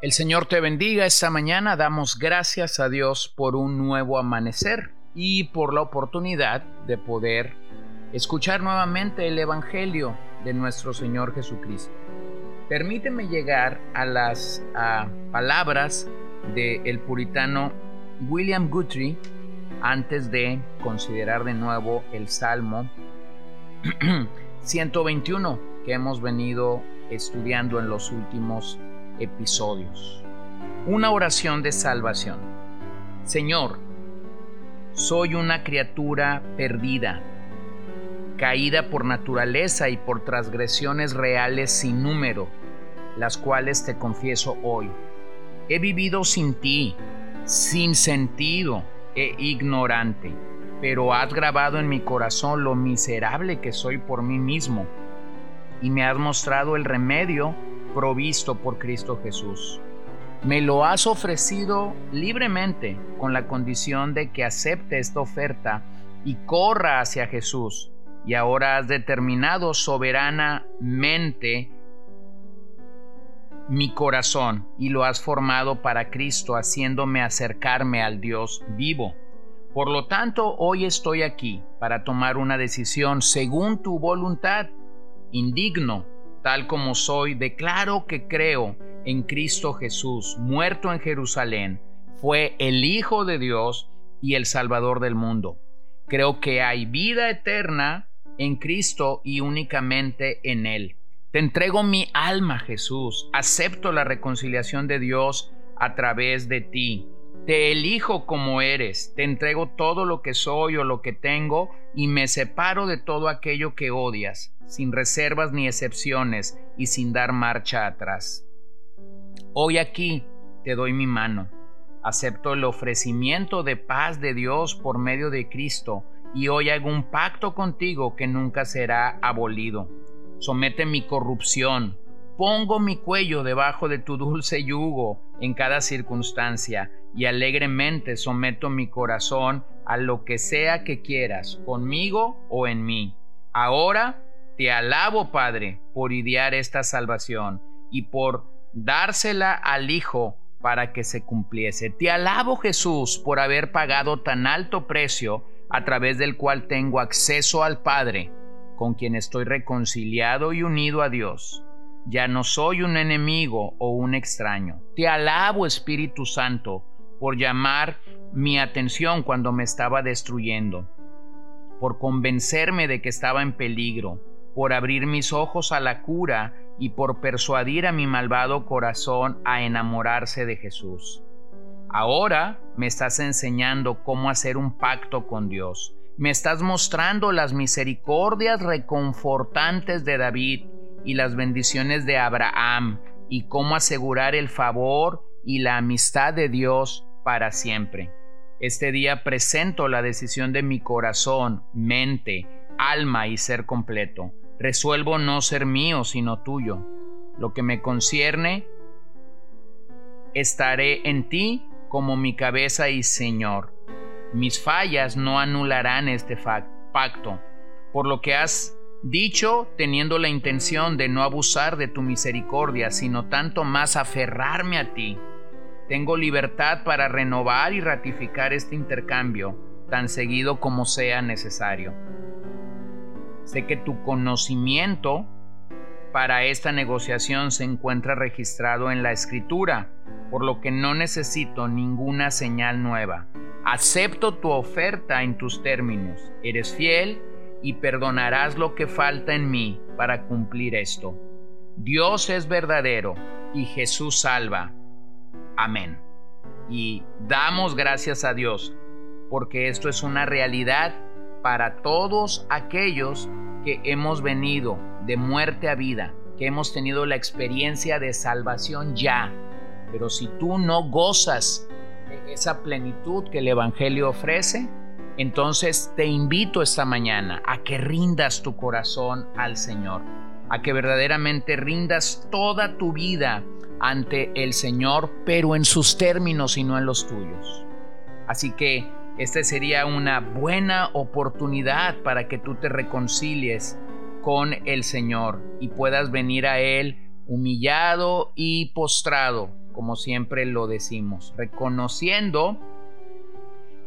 El Señor te bendiga esta mañana. Damos gracias a Dios por un nuevo amanecer y por la oportunidad de poder escuchar nuevamente el Evangelio de nuestro Señor Jesucristo. Permíteme llegar a las palabras del el puritano William Guthrie antes de considerar de nuevo el Salmo 121 que hemos venido estudiando en los últimos episodios. Una oración de salvación. Señor, soy una criatura perdida, caída por naturaleza y por transgresiones reales sin número, las cuales te confieso hoy. He vivido sin ti, sin sentido e ignorante, pero has grabado en mi corazón lo miserable que soy por mí mismo y me has mostrado el remedio provisto por Cristo Jesús. Me lo has ofrecido libremente con la condición de que acepte esta oferta y corra hacia Jesús. Y ahora has determinado soberanamente mi corazón y lo has formado para Cristo, haciéndome acercarme al Dios vivo. Por lo tanto, hoy estoy aquí para tomar una decisión según tu voluntad. Indigno tal como soy, declaro que creo en Cristo Jesús, muerto en Jerusalén, fue el Hijo de Dios y el Salvador del mundo. Creo que hay vida eterna en Cristo y únicamente en Él. Te entrego mi alma, Jesús. Acepto la reconciliación de Dios a través de ti. Te elijo como eres, te entrego todo lo que soy o lo que tengo y me separo de todo aquello que odias, sin reservas ni excepciones y sin dar marcha atrás. Hoy aquí te doy mi mano. Acepto el ofrecimiento de paz de Dios por medio de Cristo y hoy hago un pacto contigo que nunca será abolido. Somete mi corrupción, Pongo mi cuello debajo de tu dulce yugo en cada circunstancia y alegremente someto mi corazón a lo que sea que quieras, conmigo o en mí. Ahora te alabo, Padre, por idear esta salvación y por dársela al Hijo para que se cumpliese. Te alabo, Jesús, por haber pagado tan alto precio a través del cual tengo acceso al Padre, con quien estoy reconciliado y unido a Dios. Ya no soy un enemigo o un extraño. Te alabo, Espíritu Santo, por llamar mi atención cuando me estaba destruyendo, por convencerme de que estaba en peligro, por abrir mis ojos a la cura y por persuadir a mi malvado corazón a enamorarse de Jesús. Ahora me estás enseñando cómo hacer un pacto con Dios. Me estás mostrando las misericordias reconfortantes de David y las bendiciones de Abraham y cómo asegurar el favor y la amistad de Dios para siempre. Este día presento la decisión de mi corazón, mente, alma y ser completo. Resuelvo no ser mío, sino tuyo. Lo que me concierne, estaré en ti como mi cabeza y Señor. Mis fallas no anularán este pacto. Por lo que has dicho teniendo la intención de no abusar de tu misericordia, sino tanto más aferrarme a ti. Tengo libertad para renovar y ratificar este intercambio tan seguido como sea necesario. Sé que tu conocimiento para esta negociación se encuentra registrado en la escritura, por lo que no necesito ninguna señal nueva. Acepto tu oferta en tus términos. Eres fiel y perdonarás lo que falta en mí para cumplir esto. Dios es verdadero y Jesús salva. Amén. Y damos gracias a Dios porque esto es una realidad para todos aquellos que hemos venido de muerte a vida, que hemos tenido la experiencia de salvación ya. Pero si tú no gozas de esa plenitud que el Evangelio ofrece, Entonces te invito esta mañana a que rindas tu corazón al Señor, a que verdaderamente rindas toda tu vida ante el Señor, pero en sus términos y no en los tuyos. Así que esta sería una buena oportunidad para que tú te reconcilies con el Señor y puedas venir a Él humillado y postrado, como siempre lo decimos, reconociendo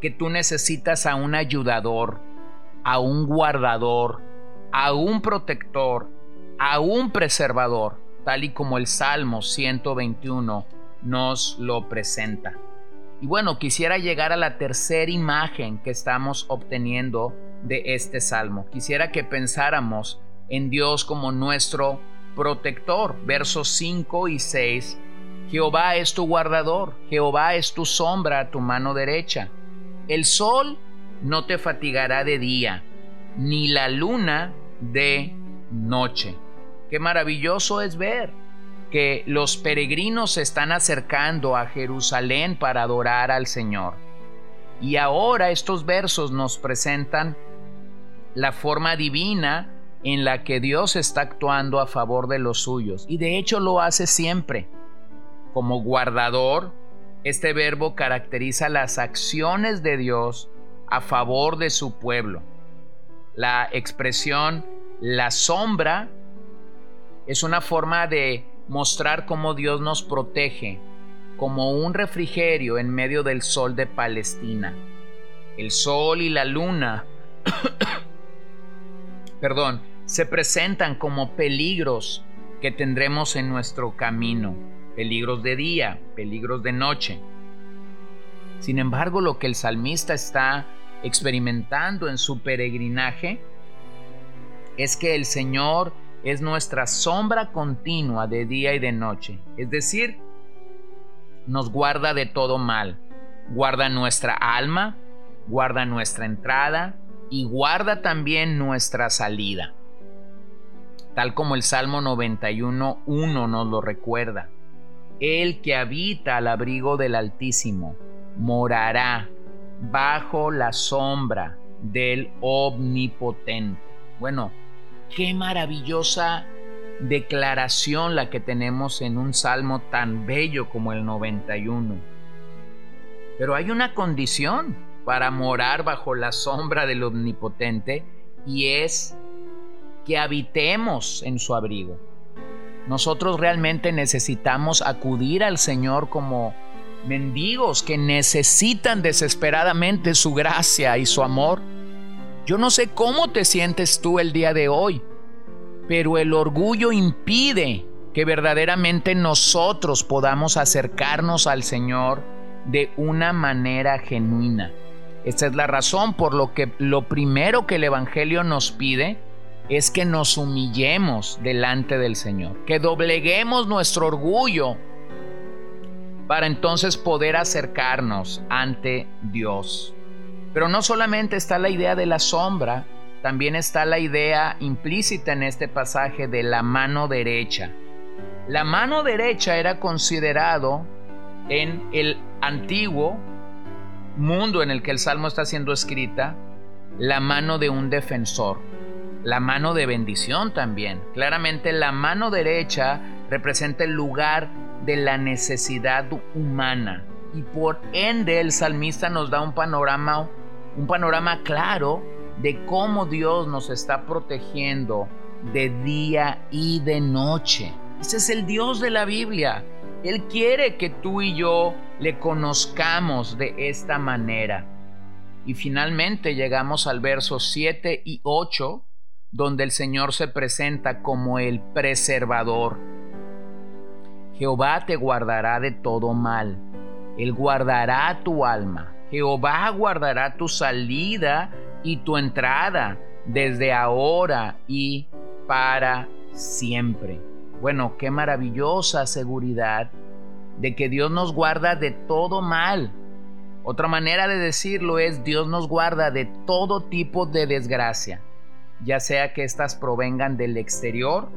que tú necesitas a un ayudador, a un guardador, a un protector, a un preservador, tal y como el Salmo 121 nos lo presenta. Y bueno, quisiera llegar a la tercera imagen que estamos obteniendo de este salmo. Quisiera que pensáramos en Dios como nuestro protector. Versos 5 y 6. Jehová es tu guardador, Jehová es tu sombra tu mano derecha. El sol no te fatigará de día, ni la luna de noche. Qué maravilloso es ver que los peregrinos se están acercando a Jerusalén para adorar al Señor. Y ahora estos versos nos presentan la forma divina en la que Dios está actuando a favor de los suyos. Y de hecho lo hace siempre. Como guardador, este verbo caracteriza las acciones de Dios a favor de su pueblo. La expresión la sombra es una forma de mostrar cómo Dios nos protege, como un refrigerio en medio del sol de Palestina. El sol y la luna, perdón, se presentan como peligros que tendremos en nuestro camino peligros de día, peligros de noche. Sin embargo, lo que el salmista está experimentando en su peregrinaje es que el Señor es nuestra sombra continua de día y de noche, es decir, nos guarda de todo mal, guarda nuestra alma, guarda nuestra entrada y guarda también nuestra salida, tal como el Salmo 91.1 nos lo recuerda el que habita al abrigo del Altísimo morará bajo la sombra del Omnipotente. Bueno, qué maravillosa declaración la que tenemos en un salmo tan bello como el 91. Pero hay una condición para morar bajo la sombra del Omnipotente y es que habitemos en su abrigo. Nosotros realmente necesitamos acudir al Señor como mendigos que necesitan desesperadamente su gracia y su amor. Yo no sé cómo te sientes tú el día de hoy, pero el orgullo impide que verdaderamente nosotros podamos acercarnos al Señor de una manera genuina. Esta es la razón por lo que lo primero que el Evangelio nos pide es que nos humillemos delante del Señor, que dobleguemos nuestro orgullo para entonces poder acercarnos ante Dios. Pero no solamente está la idea de la sombra, también está la idea implícita en este pasaje de la mano derecha. La mano derecha era considerado en el antiguo mundo en el que el salmo está siendo escrita la mano de un defensor la mano de bendición también. Claramente la mano derecha representa el lugar de la necesidad humana y por ende el salmista nos da un panorama un panorama claro de cómo Dios nos está protegiendo de día y de noche. Ese es el Dios de la Biblia. Él quiere que tú y yo le conozcamos de esta manera. Y finalmente llegamos al verso 7 y 8 donde el Señor se presenta como el preservador. Jehová te guardará de todo mal, Él guardará tu alma, Jehová guardará tu salida y tu entrada desde ahora y para siempre. Bueno, qué maravillosa seguridad de que Dios nos guarda de todo mal. Otra manera de decirlo es Dios nos guarda de todo tipo de desgracia ya sea que éstas provengan del exterior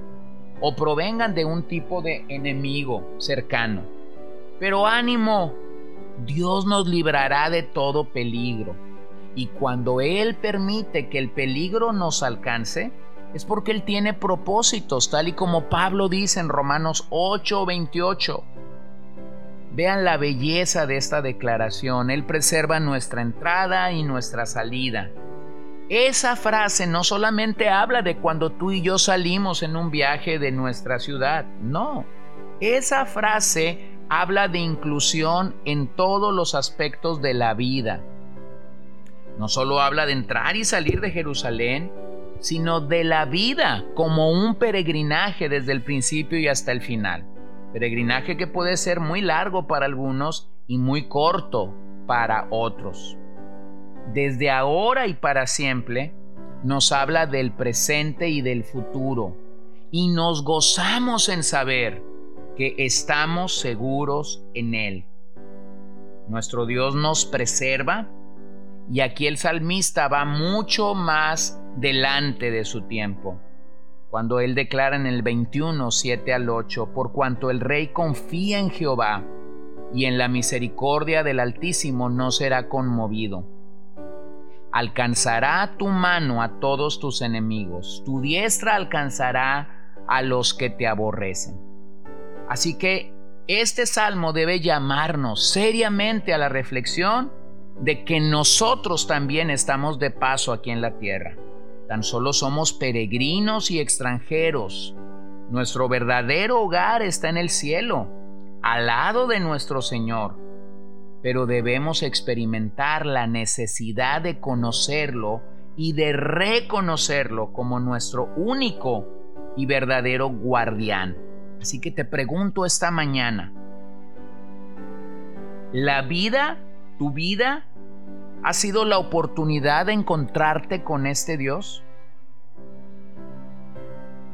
o provengan de un tipo de enemigo cercano. Pero ánimo, Dios nos librará de todo peligro. Y cuando Él permite que el peligro nos alcance, es porque Él tiene propósitos, tal y como Pablo dice en Romanos 8:28. Vean la belleza de esta declaración. Él preserva nuestra entrada y nuestra salida. Esa frase no solamente habla de cuando tú y yo salimos en un viaje de nuestra ciudad, no. Esa frase habla de inclusión en todos los aspectos de la vida. No solo habla de entrar y salir de Jerusalén, sino de la vida como un peregrinaje desde el principio y hasta el final. Peregrinaje que puede ser muy largo para algunos y muy corto para otros. Desde ahora y para siempre nos habla del presente y del futuro y nos gozamos en saber que estamos seguros en Él. Nuestro Dios nos preserva y aquí el salmista va mucho más delante de su tiempo. Cuando él declara en el 21, 7 al 8, por cuanto el rey confía en Jehová y en la misericordia del Altísimo no será conmovido. Alcanzará tu mano a todos tus enemigos, tu diestra alcanzará a los que te aborrecen. Así que este salmo debe llamarnos seriamente a la reflexión de que nosotros también estamos de paso aquí en la tierra. Tan solo somos peregrinos y extranjeros. Nuestro verdadero hogar está en el cielo, al lado de nuestro Señor. Pero debemos experimentar la necesidad de conocerlo y de reconocerlo como nuestro único y verdadero guardián. Así que te pregunto esta mañana, ¿la vida, tu vida, ha sido la oportunidad de encontrarte con este Dios?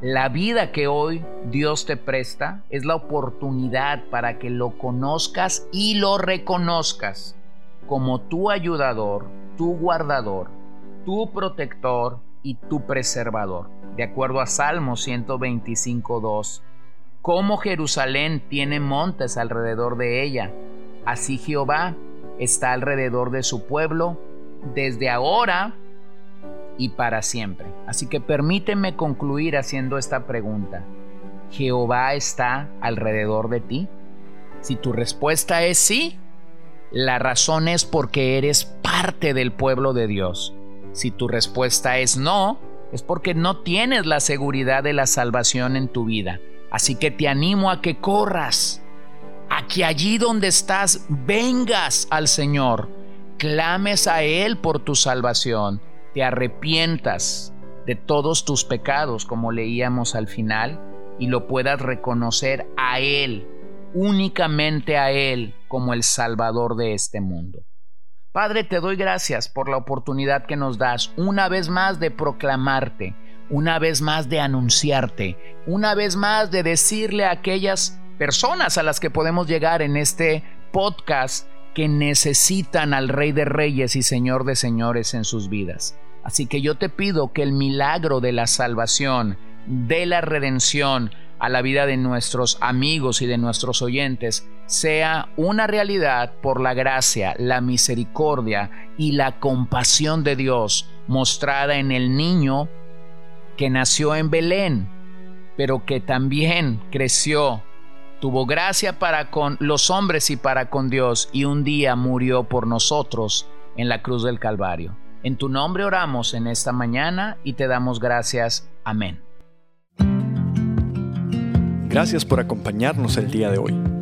La vida que hoy Dios te presta es la oportunidad para que lo conozcas y lo reconozcas como tu ayudador, tu guardador, tu protector y tu preservador. De acuerdo a Salmo 125.2 como Jerusalén tiene montes alrededor de ella, así Jehová está alrededor de su pueblo desde ahora y para siempre. Así que permíteme concluir haciendo esta pregunta. ¿Jehová está alrededor de ti? Si tu respuesta es sí, la razón es porque eres parte del pueblo de Dios. Si tu respuesta es no, es porque no tienes la seguridad de la salvación en tu vida. Así que te animo a que corras, a que allí donde estás vengas al Señor, clames a Él por tu salvación, te arrepientas de todos tus pecados, como leíamos al final, y lo puedas reconocer a Él, únicamente a Él, como el Salvador de este mundo. Padre, te doy gracias por la oportunidad que nos das una vez más de proclamarte una vez más de anunciarte, una vez más de decirle a aquellas personas a las que podemos llegar en este podcast que necesitan al Rey de Reyes y Señor de Señores en sus vidas. Así que yo te pido que el milagro de la salvación, de la redención a la vida de nuestros amigos y de nuestros oyentes sea una realidad por la gracia, la misericordia y la compasión de Dios mostrada en el niño que nació en Belén, pero que también creció, tuvo gracia para con los hombres y para con Dios, y un día murió por nosotros en la cruz del Calvario. En tu nombre oramos en esta mañana y te damos gracias. Amén. Gracias por acompañarnos el día de hoy.